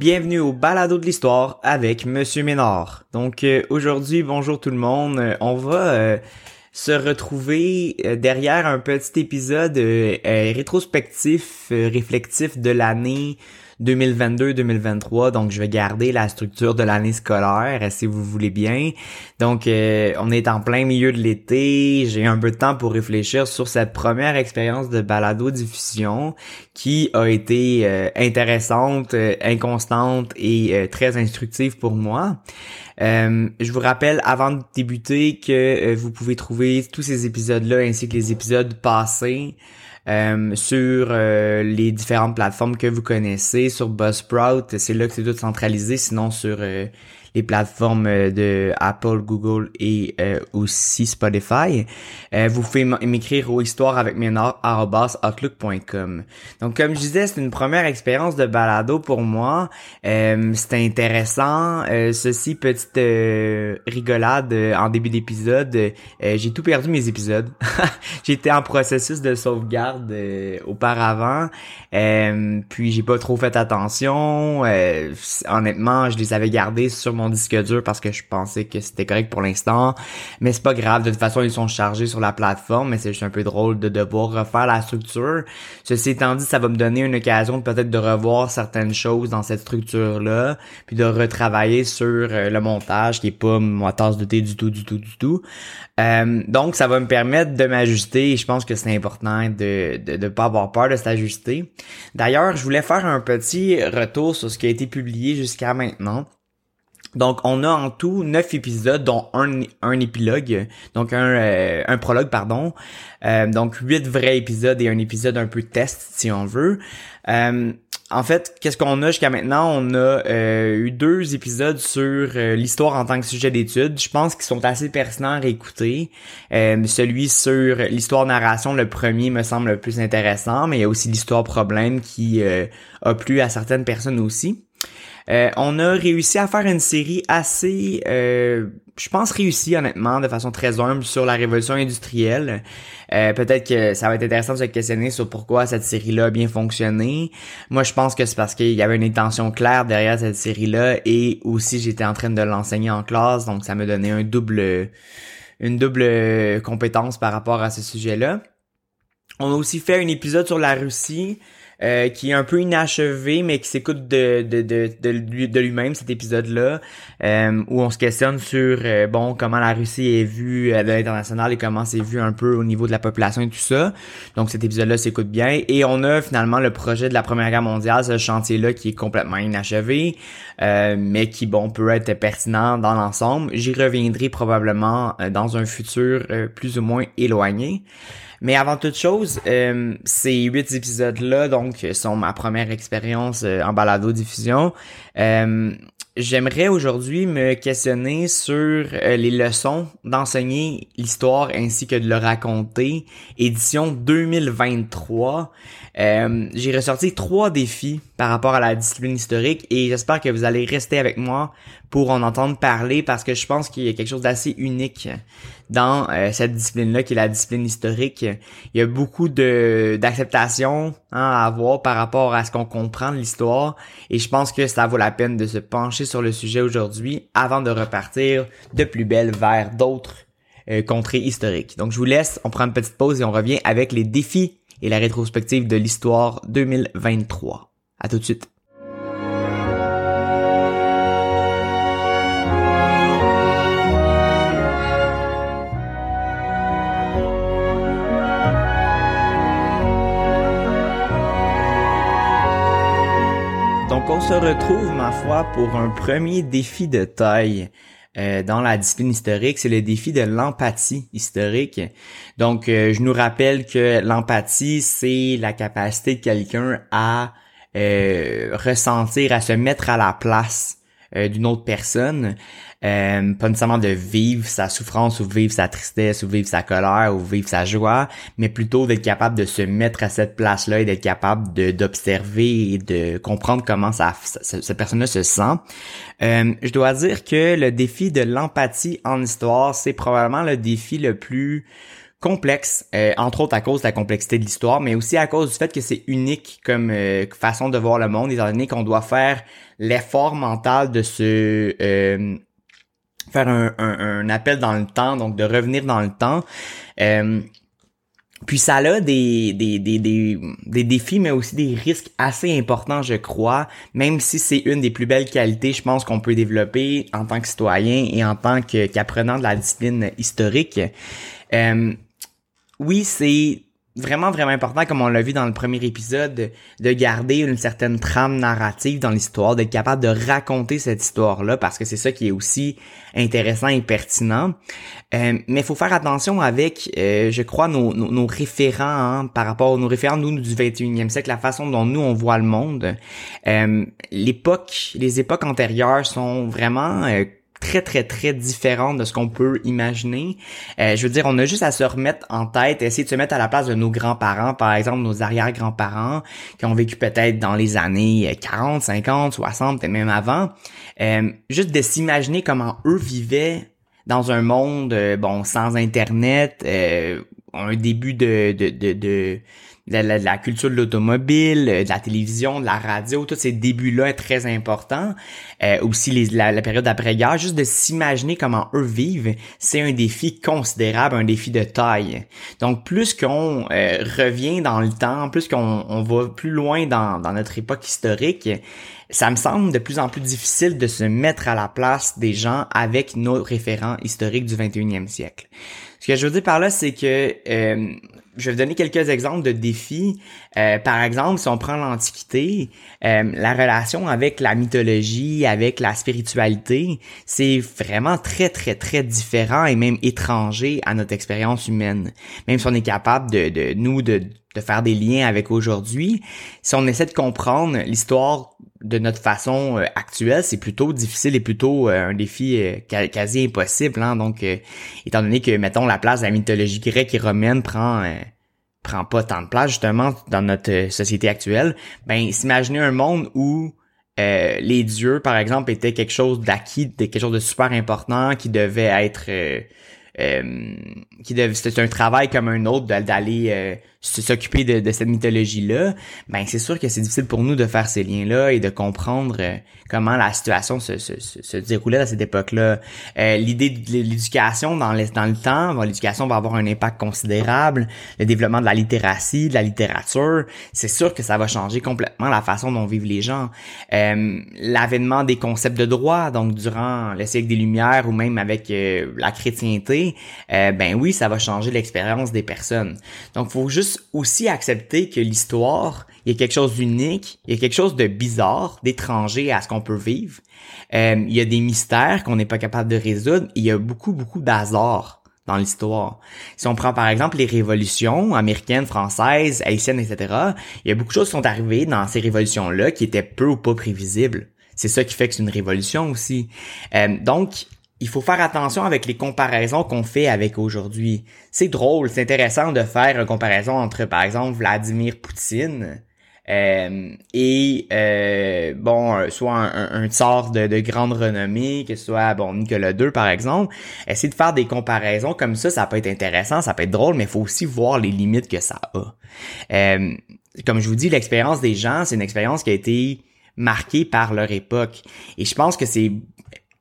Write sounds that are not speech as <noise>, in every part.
bienvenue au balado de l'histoire avec Monsieur Ménard. Donc euh, aujourd'hui, bonjour tout le monde, Euh, on va euh, se retrouver derrière un petit épisode rétrospectif, réflectif de l'année 2022-2023. Donc je vais garder la structure de l'année scolaire, si vous voulez bien. Donc euh, on est en plein milieu de l'été, j'ai un peu de temps pour réfléchir sur cette première expérience de balado diffusion qui a été euh, intéressante, euh, inconstante et euh, très instructive pour moi. Euh, je vous rappelle avant de débuter que euh, vous pouvez trouver tous ces épisodes-là ainsi que les épisodes passés euh, sur euh, les différentes plateformes que vous connaissez, sur Buzzsprout, c'est là que c'est tout centralisé, sinon sur euh, les plateformes euh, de Apple, Google et euh, aussi Spotify. Euh, vous pouvez m'écrire au histoire avec outlook.com. Donc comme je disais, c'est une première expérience de balado pour moi. Euh, C'était intéressant. Euh, ceci, petite euh, rigolade en début d'épisode. J'ai tout perdu mes épisodes. <laughs> J'étais en processus de sauvegarde auparavant. Puis j'ai pas trop fait attention. Honnêtement, je les avais gardés sur mon disque dur parce que je pensais que c'était correct pour l'instant. Mais c'est pas grave. De toute façon, ils sont chargés sur la plateforme. Mais c'est juste un peu drôle de devoir refaire la structure. Ceci étant dit, ça va me donner une occasion peut-être de revoir certaines choses dans cette structure-là. Puis de retravailler sur euh, le montage qui est pas ma tasse de thé du tout, du tout, du tout. Euh, donc, ça va me permettre de m'ajuster et je pense que c'est important de, de, de pas avoir peur de s'ajuster. D'ailleurs, je voulais faire un petit retour sur ce qui a été publié jusqu'à maintenant. Donc, on a en tout neuf épisodes, dont un, un épilogue, donc un, euh, un prologue, pardon. Euh, donc, huit vrais épisodes et un épisode un peu test, si on veut. Euh, en fait, qu'est-ce qu'on a jusqu'à maintenant? On a euh, eu deux épisodes sur euh, l'histoire en tant que sujet d'étude. Je pense qu'ils sont assez pertinents à réécouter. Euh, celui sur l'histoire narration, le premier me semble le plus intéressant, mais il y a aussi l'histoire problème qui a plu à certaines personnes aussi. Euh, on a réussi à faire une série assez, euh, je pense réussie honnêtement, de façon très humble sur la révolution industrielle. Euh, Peut-être que ça va être intéressant de se questionner sur pourquoi cette série-là a bien fonctionné. Moi, je pense que c'est parce qu'il y avait une intention claire derrière cette série-là et aussi j'étais en train de l'enseigner en classe, donc ça me donnait un double, une double compétence par rapport à ce sujet-là. On a aussi fait un épisode sur la Russie. Euh, qui est un peu inachevé, mais qui s'écoute de, de, de, de, lui- de lui-même, cet épisode-là, euh, où on se questionne sur, euh, bon, comment la Russie est vue à l'international et comment c'est vu un peu au niveau de la population et tout ça. Donc cet épisode-là s'écoute bien. Et on a finalement le projet de la Première Guerre mondiale, ce chantier-là qui est complètement inachevé, euh, mais qui, bon, peut être pertinent dans l'ensemble. J'y reviendrai probablement euh, dans un futur plus ou moins éloigné. Mais avant toute chose, euh, ces huit épisodes-là, donc, sont ma première expérience euh, en balado-diffusion. Euh, J'aimerais aujourd'hui me questionner sur euh, les leçons d'enseigner l'histoire ainsi que de le raconter. Édition 2023. Euh, J'ai ressorti trois défis par rapport à la discipline historique et j'espère que vous allez rester avec moi pour en entendre parler parce que je pense qu'il y a quelque chose d'assez unique dans euh, cette discipline-là qui est la discipline historique. Il y a beaucoup de d'acceptation hein, à avoir par rapport à ce qu'on comprend de l'histoire et je pense que ça vaut la peine de se pencher sur le sujet aujourd'hui avant de repartir de plus belle vers d'autres euh, contrées historiques. Donc je vous laisse, on prend une petite pause et on revient avec les défis et la rétrospective de l'histoire 2023. À tout de suite. On se retrouve, ma foi, pour un premier défi de taille. euh, dans la discipline historique, c'est le défi de l'empathie historique. Donc, euh, je nous rappelle que l'empathie, c'est la capacité de quelqu'un à euh, ressentir, à se mettre à la place euh, d'une autre personne. Euh, pas nécessairement de vivre sa souffrance ou vivre sa tristesse ou vivre sa colère ou vivre sa joie, mais plutôt d'être capable de se mettre à cette place-là et d'être capable d'observer et de comprendre comment ça- cette personne-là se sent. Euh, je dois dire que le défi de l'empathie en histoire, c'est probablement le défi le plus complexe, euh, entre autres à cause de la complexité de l'histoire, mais aussi à cause du fait que c'est unique comme euh, façon de voir le monde, étant donné qu'on doit faire l'effort mental de se euh, faire un, un, appel dans le temps, donc de revenir dans le temps. puis ça a des, des, des, des, des défis, mais aussi des risques assez importants, je crois, même si c'est une des plus belles qualités, je pense, qu'on peut développer en tant que citoyen et en tant qu'apprenant de la discipline historique. Euh, oui, c'est vraiment, vraiment important, comme on l'a vu dans le premier épisode, de garder une certaine trame narrative dans l'histoire, d'être capable de raconter cette histoire-là, parce que c'est ça qui est aussi intéressant et pertinent. Euh, mais il faut faire attention avec, euh, je crois, nos, nos, référents hein, par rapport à nos référents, nous, du 21e siècle, la façon dont nous, on voit le monde. Euh, l'époque, les époques antérieures sont vraiment très très très différente de ce qu'on peut imaginer. Euh, je veux dire, on a juste à se remettre en tête, essayer de se mettre à la place de nos grands-parents, par exemple nos arrière-grands-parents, qui ont vécu peut-être dans les années 40, 50, 60, et même avant. Euh, juste de s'imaginer comment eux vivaient dans un monde, euh, bon, sans Internet, un début de, de, de, de de la, culture de l'automobile, euh, de la télévision, de la radio, tous ces débuts-là très importants. Euh, aussi les, la, période d'après-guerre, juste de s'imaginer comment eux vivent, c'est un défi considérable, un défi de taille. Donc plus qu'on euh, revient dans le temps, plus qu'on on va plus loin dans, dans notre époque historique, ça me semble de plus en plus difficile de se mettre à la place des gens avec nos référents historiques du 21e siècle. Ce que je veux dire par là, c'est que euh, je vais vous donner quelques exemples de défis. Euh, par exemple, si on prend l'Antiquité, euh, la relation avec la mythologie, avec la spiritualité, c'est vraiment très, très, très différent et même étranger à notre expérience humaine. Même si on est capable de, de nous, de, de faire des liens avec aujourd'hui, si on essaie de comprendre l'histoire de notre façon euh, actuelle, c'est plutôt difficile et plutôt euh, un défi euh, quasi impossible. Hein? Donc, étant donné que, mettons, la place de la mythologie grecque et romaine prend prend pas tant de place justement dans notre société actuelle, ben s'imaginer un monde où les dieux, par exemple, étaient quelque chose d'acquis, quelque chose de super important qui devait être qui devait c'était un travail comme un autre d'aller s'occuper de, de, cette mythologie-là, ben c'est sûr que c'est difficile pour nous de faire ces liens-là et de comprendre euh, comment la situation se, se, se, déroulait à cette époque-là. Euh, L'idée de l'éducation dans, dans le temps, l'éducation va avoir un impact considérable. Le développement de la littératie, de la littérature, c'est sûr que ça va changer complètement la façon dont vivent les gens. Euh, L'avènement des concepts de droit, donc durant le siècle des Lumières ou même avec euh, la chrétienté, ben oui, ça va changer l'expérience des personnes. Donc, faut juste aussi accepter que l'histoire, il y a quelque chose d'unique, il y a quelque chose de bizarre, d'étranger à ce qu'on peut vivre. Euh, il y a des mystères qu'on n'est pas capable de résoudre. il y a beaucoup, beaucoup d'hasard dans l'histoire. Si on prend par exemple les révolutions américaines, françaises, haïtiennes, etc., il y a beaucoup de choses qui sont arrivées dans ces révolutions-là qui étaient peu ou pas prévisibles. C'est ça qui fait que c'est une révolution aussi. Euh, donc, il faut faire attention avec les comparaisons qu'on fait avec aujourd'hui. C'est drôle, c'est intéressant de faire une comparaison entre, par exemple, Vladimir Poutine euh, et euh, bon, soit un, un, tsar de, de, grande renommée, que ce soit bon Nicolas II par exemple. Essayer de faire des comparaisons comme ça, ça peut être intéressant, ça peut être drôle, mais il faut aussi voir les limites que ça a. Euh, comme je vous dis, l'expérience des gens, c'est une expérience qui a été marquée par leur époque. Et je pense que c'est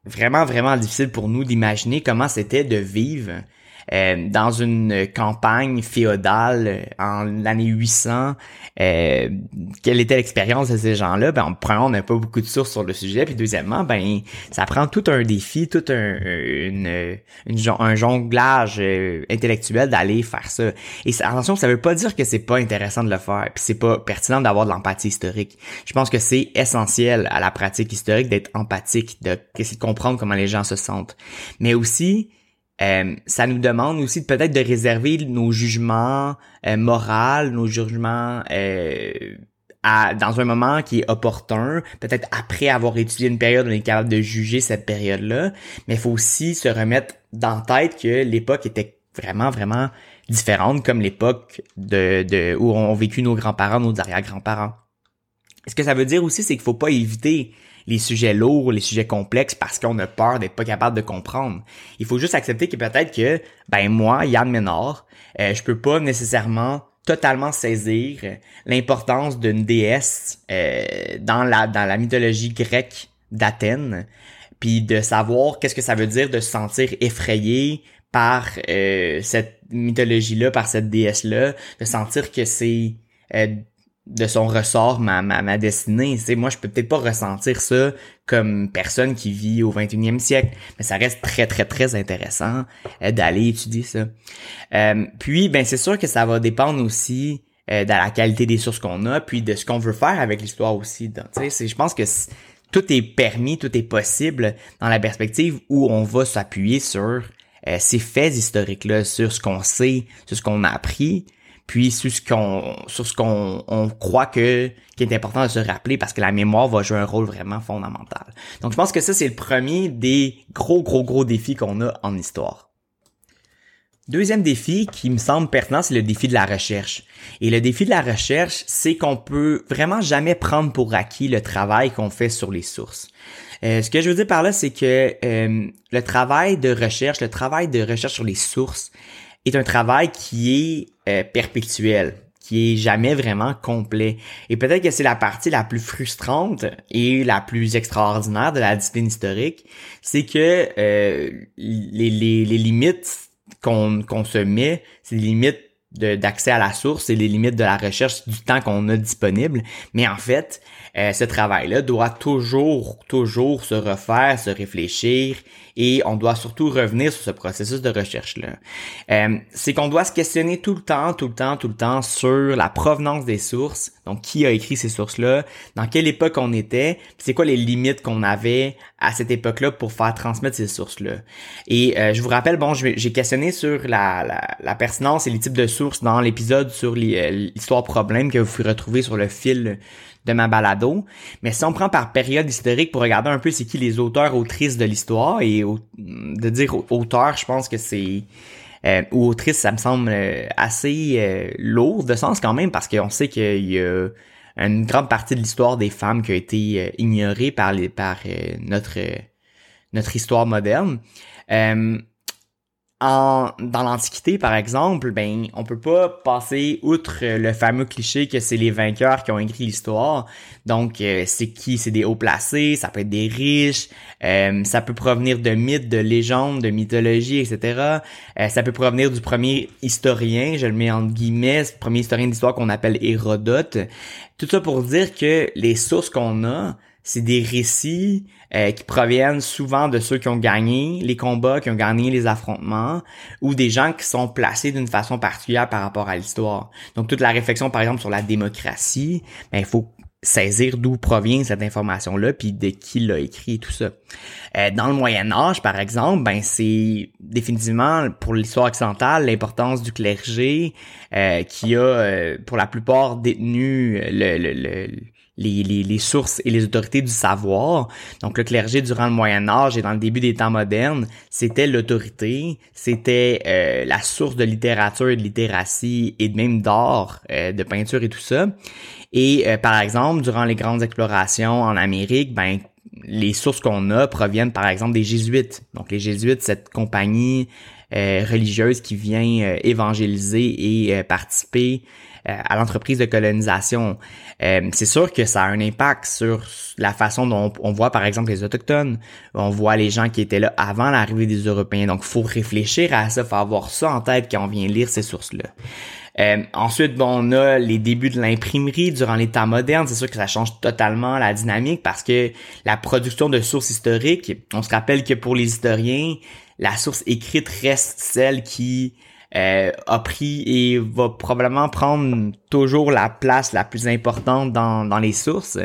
vraiment, vraiment difficile pour nous d'imaginer comment c'était de vivre euh, dans une campagne féodale euh, en l'année 800, euh, quelle était l'expérience de ces gens-là? Ben, premièrement, on n'a pas beaucoup de sources sur le sujet, puis deuxièmement, ben, ça prend tout un défi, tout un, une, un jonglage intellectuel d'aller faire ça. Et attention, ça veut pas dire que c'est pas intéressant de le faire, puis c'est pas pertinent d'avoir de l'empathie historique. Je pense que c'est essentiel à la pratique historique d'être empathique, de, de comprendre comment les gens se sentent. Mais aussi, euh, ça nous demande aussi peut-être de réserver nos jugements euh, moraux, nos jugements euh, à, dans un moment qui est opportun, peut-être après avoir étudié une période, on est capable de juger cette période-là, mais il faut aussi se remettre dans tête que l'époque était vraiment, vraiment différente comme l'époque de, de où ont vécu nos grands-parents, nos arrière-grands-parents. Ce que ça veut dire aussi, c'est qu'il faut pas éviter les sujets lourds, les sujets complexes parce qu'on a peur d'être pas capable de comprendre. Il faut juste accepter que peut-être que, ben moi, Yann Ménard, euh, je peux pas nécessairement totalement saisir l'importance d'une déesse euh, dans la dans la mythologie grecque d'Athènes, puis de savoir qu'est-ce que ça veut dire de se sentir effrayé par euh, cette mythologie-là, par cette déesse-là, de sentir que c'est euh, de son ressort ma, ma, ma destinée. C'est moi, je peux peut-être pas ressentir ça comme personne qui vit au 21e siècle, mais ça reste très très très intéressant euh, d'aller étudier ça. puis, ben c'est sûr que ça va dépendre aussi de la qualité des sources qu'on a, puis de ce qu'on veut faire avec l'histoire aussi. Je pense que tout est permis, tout est possible dans la perspective où on va s'appuyer sur euh, ces faits historiques-là, sur ce qu'on sait, sur ce qu'on a appris, puis sur ce qu'on sur ce qu'on on croit que qui est important de se rappeler parce que la mémoire va jouer un rôle vraiment fondamental. Donc je pense que ça c'est le premier des gros gros gros défis qu'on a en histoire. Deuxième défi qui me semble pertinent, c'est le défi de la recherche. Et le défi de la recherche, c'est qu'on peut vraiment jamais prendre pour acquis le travail qu'on fait sur les sources. Euh, ce que je veux dire par là, c'est que euh, le travail de recherche, le travail de recherche sur les sources est un travail qui est euh, perpétuel qui est jamais vraiment complet. Et peut-être que c'est la partie la plus frustrante et la plus extraordinaire de la discipline historique, c'est que les, les, les, limites qu'on qu'on se met, c'est les limites d'accès à la source et les limites de la recherche du temps qu'on a disponible. Mais en fait, euh, ce travail-là doit toujours, toujours se refaire, se réfléchir et on doit surtout revenir sur ce processus de recherche-là. Euh, c'est qu'on doit se questionner tout le temps, tout le temps, tout le temps sur la provenance des sources, donc qui a écrit ces sources-là, dans quelle époque on était, c'est quoi les limites qu'on avait à cette époque-là pour faire transmettre ces sources-là? Et euh, je vous rappelle, bon, j'ai questionné sur la, la, la, pertinence et les types de sources dans l'épisode sur l'histoire problème que vous pouvez retrouver sur le fil de ma balado. Mais si on prend par période historique pour regarder un peu c'est qui les auteurs, autrices de l'histoire, et de dire auteur, je pense que c'est... Euh, ou autrice, ça me semble euh, assez euh, lourd de sens quand même, parce qu'on sait qu'il y a une grande partie de l'histoire des femmes qui a été ignorée par les par notre notre histoire moderne en, dans l'Antiquité, par exemple, ben, on peut pas passer outre le fameux cliché que c'est les vainqueurs qui ont écrit l'histoire. Donc, euh, c'est qui? C'est des hauts placés, ça peut être des riches, euh, ça peut provenir de mythes, de légendes, de mythologie, etc. Euh, ça peut provenir du premier historien, je le mets en guillemets, le premier historien d'histoire qu'on appelle Hérodote. Tout ça pour dire que les sources qu'on a, c'est des récits euh, qui proviennent souvent de ceux qui ont gagné les combats, qui ont gagné les affrontements, ou des gens qui sont placés d'une façon particulière par rapport à l'histoire. Donc toute la réflexion, par exemple, sur la démocratie, ben, il faut saisir d'où provient cette information-là, puis de qui l'a écrit et tout ça. Euh, dans le Moyen Âge, par exemple, ben c'est définitivement pour l'histoire occidentale l'importance du clergé euh, qui a pour la plupart détenu le, le, le les, les, les, sources et les autorités du savoir. Donc le clergé durant le Moyen Âge et dans le début des temps modernes, c'était l'autorité, c'était euh, la source de littérature et de littératie et même d'art, euh, de peinture et tout ça. Et euh, par exemple, durant les grandes explorations en Amérique, ben les sources qu'on a proviennent par exemple des jésuites. Donc les jésuites, cette compagnie religieuse qui vient évangéliser et participer euh, à l'entreprise de colonisation. Euh, c'est sûr que ça a un impact sur la façon dont on, voit par exemple les autochtones, on voit les gens qui étaient là avant l'arrivée des Européens. Donc, faut réfléchir à ça, faut avoir ça en tête quand on vient lire ces sources-là. Euh, ensuite, bon, on a les débuts de l'imprimerie durant l'état moderne. C'est sûr que ça change totalement la dynamique parce que la production de sources historiques, on se rappelle que pour les historiens, la source écrite reste celle qui euh, a pris et va probablement prendre toujours la place la plus importante dans, dans les sources.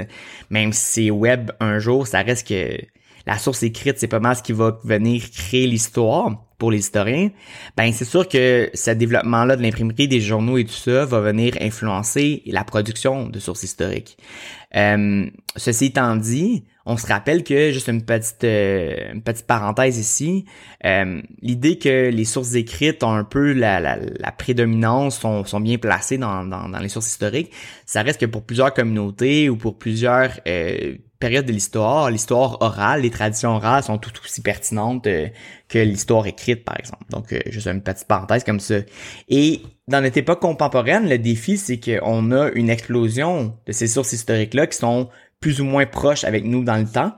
Même si c'est web un jour, ça reste que la source écrite, c'est pas mal ce qui va venir créer l'histoire pour les historiens. Ben c'est sûr que ce développement-là de l'imprimerie, des journaux et tout ça va venir influencer la production de sources historiques. Euh, ceci étant dit, on se rappelle que, juste une petite, euh, une petite parenthèse ici, euh, l'idée que les sources écrites ont un peu la, la, prédominance, sont, sont bien placées dans, dans, dans, les sources historiques, ça reste que pour plusieurs communautés ou pour plusieurs période de l'histoire, l'histoire orale, les traditions orales sont tout aussi pertinentes euh, que l'histoire écrite, par exemple. Donc, euh, juste une petite parenthèse comme ça. Et dans notre époque contemporaine, le défi, c'est qu'on a une explosion de ces sources historiques-là qui sont plus ou moins proches avec nous dans le temps.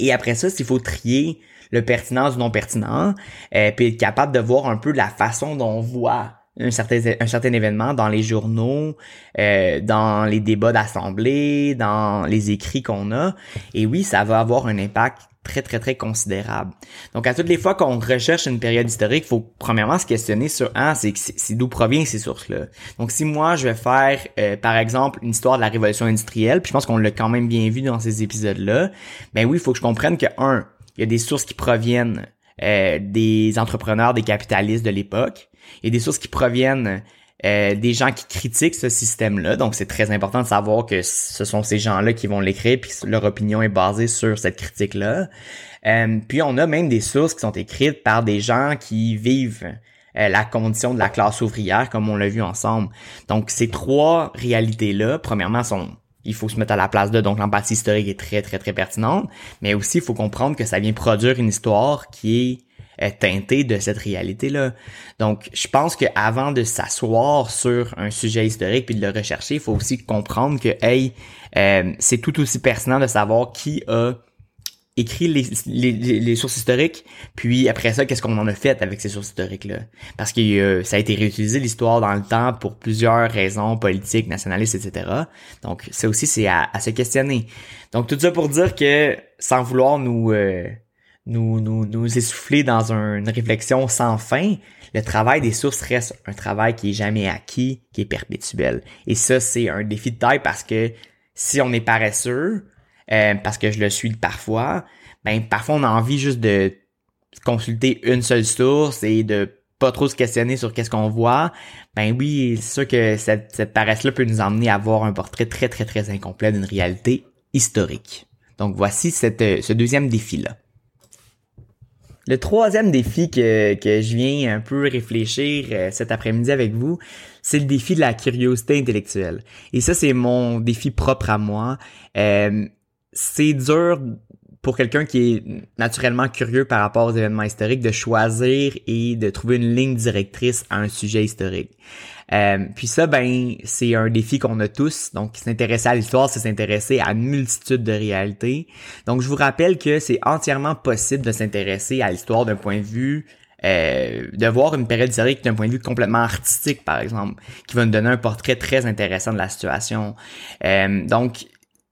Et après ça, s'il faut trier le pertinent du non pertinent, euh, puis être capable de voir un peu la façon dont on voit un certain, un certain événement dans les journaux, euh, dans les débats d'assemblée, dans les écrits qu'on a. Et oui, ça va avoir un impact très, très, très considérable. Donc, à toutes les fois qu'on recherche une période historique, il faut premièrement se questionner sur, ah, c'est, d'où proviennent ces sources-là? Donc, si moi, je vais faire, euh, par exemple, une histoire de la révolution industrielle, puis je pense qu'on l'a quand même bien vu dans ces épisodes-là, ben oui, il faut que je comprenne que, un, il y a des sources qui proviennent euh, des entrepreneurs, des capitalistes de l'époque. A des sources qui proviennent euh, des gens qui critiquent ce système-là. Donc, c'est très important de savoir que ce sont ces gens-là qui vont l'écrire, puis leur opinion est basée sur cette critique-là. Euh, puis, on a même des sources qui sont écrites par des gens qui vivent la condition de la classe ouvrière, comme on l'a vu ensemble. Donc, ces trois réalités-là, premièrement, sont il faut se mettre à la place de. Donc l'empathie historique est très, très, très pertinente. Mais aussi, il faut comprendre que ça vient produire une histoire qui est teintée de cette réalité-là. Donc, je pense qu'avant de s'asseoir sur un sujet historique puis de le rechercher, il faut aussi comprendre que, hey, euh, c'est tout aussi pertinent de savoir qui a écrit les, les, les, sources historiques, puis après ça, qu'est-ce qu'on en a fait avec ces sources historiques-là? Parce que euh, ça a été réutilisé l'histoire dans le temps pour plusieurs raisons politiques, nationalistes, etc. Donc, ça aussi, c'est à, se questionner. Donc, tout ça pour dire que, sans vouloir nous, euh, nous, nous, nous essouffler dans une réflexion sans fin, le travail des sources reste un travail qui est jamais acquis, qui est perpétuel. Et ça, c'est un défi de taille parce que si on est paresseux, euh, parce que je le suis parfois, ben parfois on a envie juste de consulter une seule source et de pas trop se questionner sur qu'est-ce qu'on voit, ben oui, c'est sûr que cette, cette paresse-là peut nous emmener à voir un portrait très très très incomplet d'une réalité historique. Donc voici cette, euh, ce deuxième défi-là. Le troisième défi que, que je viens un peu réfléchir euh, cet après-midi avec vous, c'est le défi de la curiosité intellectuelle. Et ça, c'est mon défi propre à moi. Euh, c'est dur pour quelqu'un qui est naturellement curieux par rapport aux événements historiques de choisir et de trouver une ligne directrice à un sujet historique. Euh, puis ça, ben, c'est un défi qu'on a tous. Donc, s'intéresser à l'histoire, c'est s'intéresser à une multitude de réalités. Donc, je vous rappelle que c'est entièrement possible de s'intéresser à l'histoire d'un point de vue euh, de voir une période historique d'un point de vue complètement artistique, par exemple, qui va nous donner un portrait très intéressant de la situation. Euh, donc,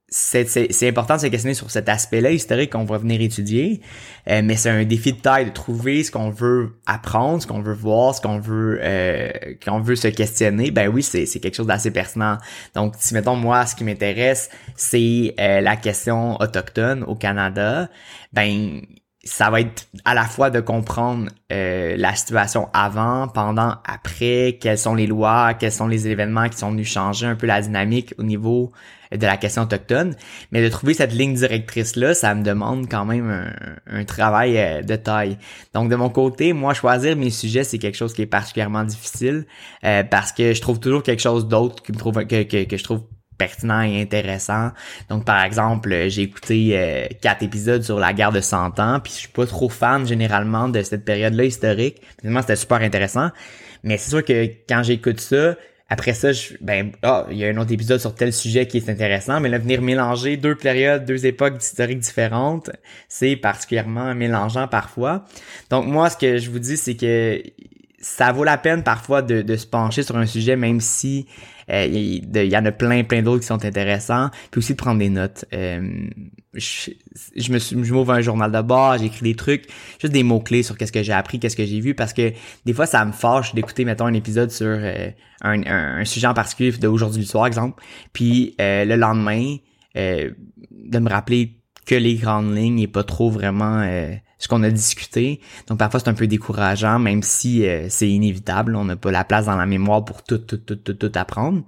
c'est important de se questionner sur cet aspect-là historique qu'on va venir étudier, euh, mais c'est un défi de taille de trouver ce qu'on veut apprendre, ce qu'on veut voir, ce qu'on veut euh, qu'on veut se questionner. Ben oui, c'est quelque chose d'assez pertinent. Donc, si mettons moi, ce qui m'intéresse, c'est euh, la question autochtone au Canada, ben ça va être à la fois de comprendre euh, la situation avant, pendant, après, quelles sont les lois, quels sont les événements qui sont venus changer un peu la dynamique au niveau de la question autochtone. Mais de trouver cette ligne directrice-là, ça me demande quand même un, travail euh, de taille. Donc de mon côté, moi, choisir mes sujets, c'est quelque chose qui est particulièrement difficile euh, parce que je trouve toujours quelque chose d'autre que, je trouve pertinent et intéressant. Donc par exemple, euh, j'ai écouté quatre épisodes sur la guerre de 100 ans, puis je suis pas trop fan généralement de cette période-là historique. Finalement, c'était super intéressant, mais c'est sûr que quand j'écoute ça, après ça, ben, ah, il y a un autre épisode sur tel sujet qui est intéressant, mais là, venir mélanger deux périodes, deux époques historiques différentes, c'est particulièrement mélangeant parfois. Donc moi, ce que je vous dis, c'est que ça vaut la peine parfois de, de se pencher sur un sujet, même si euh, il y, en a plein, plein d'autres qui sont intéressants. Puis aussi de prendre des notes. Euh, je, je, me m'ouvre un journal de bord, j'écris des trucs, juste des mots clés sur qu'est-ce que j'ai appris, qu'est-ce que j'ai vu, parce que des fois ça me fâche d'écouter mettons un épisode sur euh, un, un, sujet en particulier d'aujourd'hui soir, exemple, puis le lendemain de me rappeler que les grandes lignes et pas trop vraiment ce qu'on a discuté. Donc parfois c'est un peu décourageant, même si euh, c'est inévitable. On n'a pas la place dans la mémoire pour tout, tout, tout, tout, tout apprendre.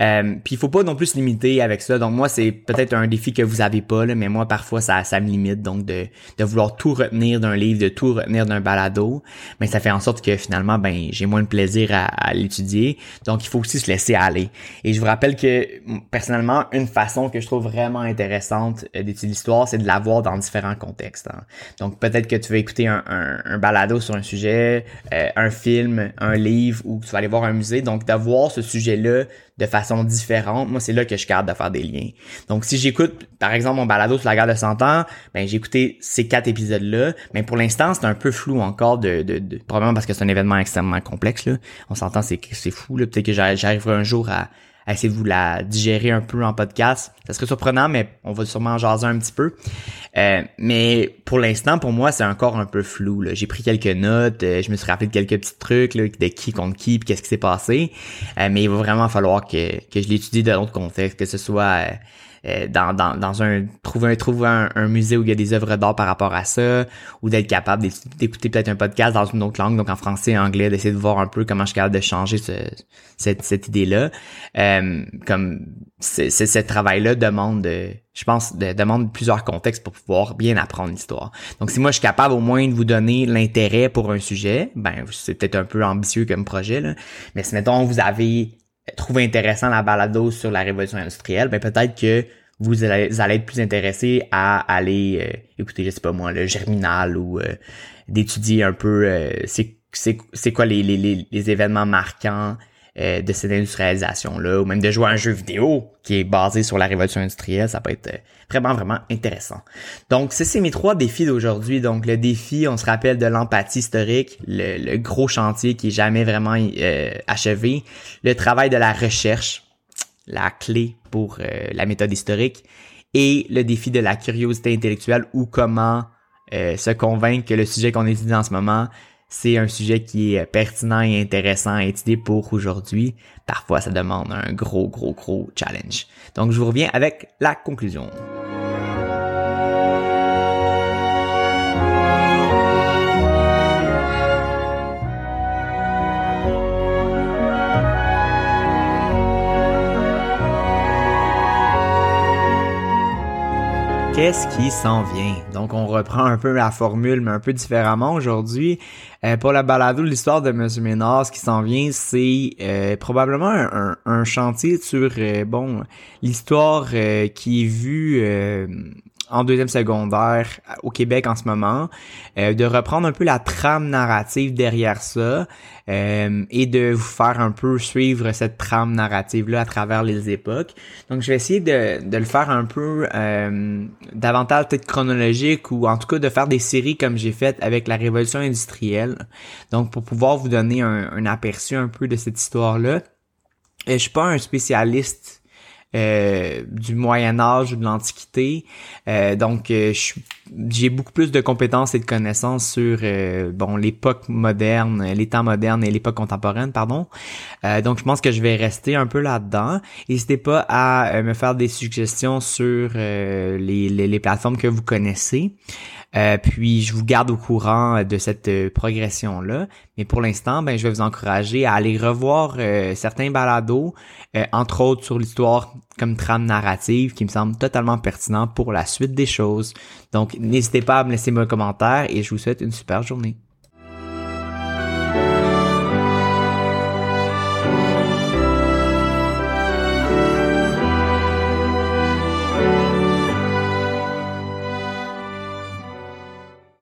Euh, puis il faut pas non plus se limiter avec ça. Donc moi, c'est peut-être un défi que vous avez pas, là, mais moi parfois ça, ça me limite donc de, de vouloir tout retenir d'un livre, de tout retenir d'un balado. Mais ça fait en sorte que finalement, ben j'ai moins de plaisir à, à l'étudier. Donc il faut aussi se laisser aller. Et je vous rappelle que personnellement, une façon que je trouve vraiment intéressante euh, d'étudier l'histoire, c'est de la voir dans différents contextes. Hein. Donc peut-être que tu vas écouter un, un, balado sur un sujet, euh, un film, un livre, ou tu vas aller voir un musée. Donc, de voir ce sujet-là de façon différente, moi, c'est là que je garde de faire des liens. Donc, si j'écoute, par exemple, mon balado sur la guerre de 100 ans, ben, j'ai écouté ces quatre épisodes-là, mais pour l'instant, c'est un peu flou encore de, de, de probablement parce que c'est un événement extrêmement complexe, là. On s'entend, c'est, c'est fou, là. Peut-être que j'arriverai un jour à, essayer de vous la digérer un peu en podcast. Ça serait surprenant, mais on va sûrement en jaser un petit peu. Euh, mais pour l'instant, pour moi, c'est encore un peu flou. J'ai pris quelques notes, euh, je me suis rappelé de quelques petits trucs là, de qui contre qui, puis qu'est-ce qui s'est passé. Euh, mais il va vraiment falloir que, que je l'étudie dans d'autres contextes, que ce soit euh, dans, dans, dans un trouver un trouver un, musée où il y a des œuvres d'art par rapport à ça ou d'être capable d'écouter peut-être un podcast dans une autre langue donc en français et anglais d'essayer de voir un peu comment je suis capable de changer ce, cette, cette idée là euh, comme c'est ce travail là demande je pense de, demande plusieurs contextes pour pouvoir bien apprendre l'histoire. Donc si moi je suis capable au moins de vous donner l'intérêt pour un sujet ben c'est peut-être un peu ambitieux comme projet là mais si mettons vous avez trouver intéressant la balado sur la révolution industrielle, ben peut-être que vous allez, être plus intéressé à aller euh, écouter, je sais pas moi, le germinal ou euh, d'étudier un peu euh, c'est quoi les, les, les, événements marquants euh, de cette industrialisation-là, ou même de jouer à un jeu vidéo qui est basé sur la révolution industrielle, ça peut être euh, vraiment, vraiment intéressant. Donc, c'est mes trois défis d'aujourd'hui. Donc, le défi, on se rappelle de l'empathie historique, le, gros chantier qui est jamais vraiment euh, achevé, le travail de la recherche, la clé pour la méthode historique, et le défi de la curiosité intellectuelle ou comment se convaincre que le sujet qu'on étudie en ce moment c'est un sujet qui est pertinent et intéressant à étudier pour aujourd'hui. Parfois, ça demande un gros, gros, gros challenge. Donc, je vous reviens avec la conclusion. Qu'est-ce qui s'en vient? Donc, on reprend un peu la formule, mais un peu différemment aujourd'hui. Euh, pour la balado, l'histoire de Monsieur Ménard, ce qui s'en vient, c'est euh, probablement un, chantier sur, euh, bon, l'histoire qui est vue en deuxième secondaire au Québec en ce moment, euh, de reprendre un peu la trame narrative derrière ça euh, et de vous faire un peu suivre cette trame narrative-là à travers les époques. Donc, je vais essayer de, de le faire un peu euh, davantage peut-être chronologique ou en tout cas de faire des séries comme j'ai fait avec la révolution industrielle. Donc, pour pouvoir vous donner un, un aperçu un peu de cette histoire-là. Je suis pas un spécialiste euh, du Moyen Âge ou de l'Antiquité. Euh, donc, euh, j'ai beaucoup plus de compétences et de connaissances sur bon l'époque moderne, les temps modernes et l'époque contemporaine, pardon. donc, je pense que je vais rester un peu là-dedans. N'hésitez pas à me faire des suggestions sur les, les, les, plateformes que vous connaissez. Euh, puis je vous garde au courant de cette euh, progression-là. Mais pour l'instant, ben, je vais vous encourager à aller revoir euh, certains balados, entre autres sur l'histoire comme trame narrative, qui me semble totalement pertinent pour la suite des choses. Donc n'hésitez pas à me laisser vos commentaires et je vous souhaite une super journée.